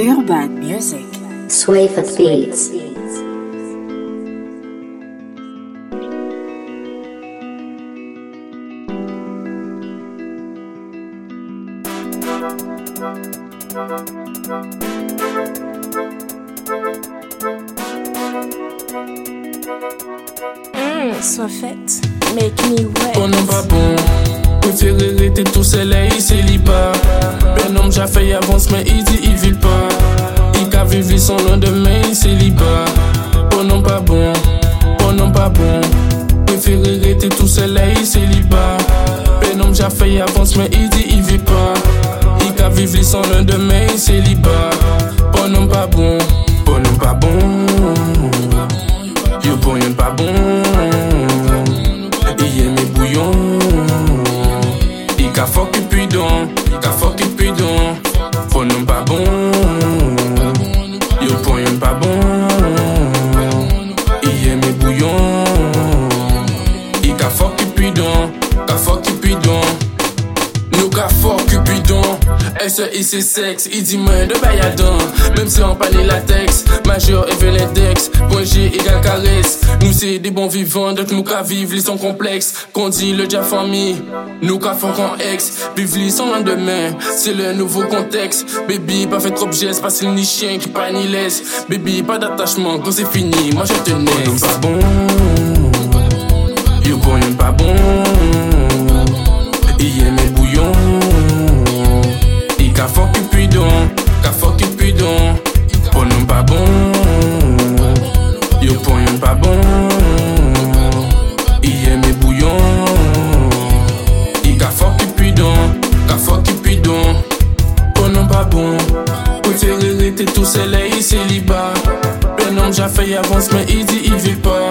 Urban Music. Sway for Beats. Mm, sois faite, make me wet. Bon non pas bon Préféré rester tout seul et célibat Ben homme j'ai fait avance mais il dit il vit pas vivre son lendemain célibat. Bon non pas bon. Bon non pas bon. Préféré rester tout seul et célibat. Homme j'ai fait avance mais il dit il vit pas. Il a vivre son lendemain célibat. Bon non pas bon. Bon non pas bon. Yo bon pas bon. Il aime bouillon Il ka fuck et puis Il ka fuck puis Bon non pas bon Il aime bouillon Il ka fuck et puis don Ka fuck et SE c'est sexe Il dit moins de bailladon Même si on parle latex Majeur et l'index Point G égale caresse. Nous c'est des bons vivants Donc nous ka vivre les sont complexes. Qu'on dit le dia famille Nous ka font qu'en ex. Vivre les sans lendemain C'est le nouveau contexte. Baby pas fait trop gestes Pas ni chien qui pas ni laisse. Baby pas d'attachement Quand c'est fini Moi je te next pas bon Bon Préféré rester tout et célibat Ben homme j'ai fait avance mais il dit il vit pas.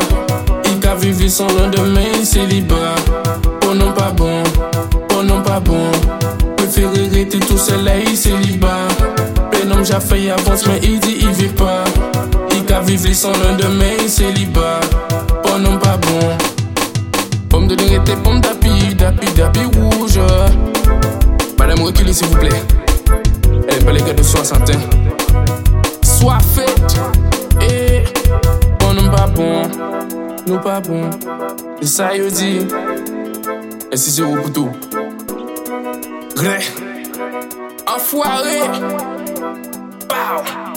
Il ka vivre son lendemain célibat Pour non pas bon. Pour non pas bon. Préféré rester tout et célibat Ben homme j'ai fait avance mais il dit il vit pas. Il ka vivre son lendemain célibat Pour non pas bon. Pomme de l'arrêter, pomme d'api, d'api, d'api rouge. Madame reculez s'il vous plaît nege de soasanten Swa fet E Bon nou pa bon. Nou pa bon. E sa yo di E si se ou poutou Gre Enfoare Pow.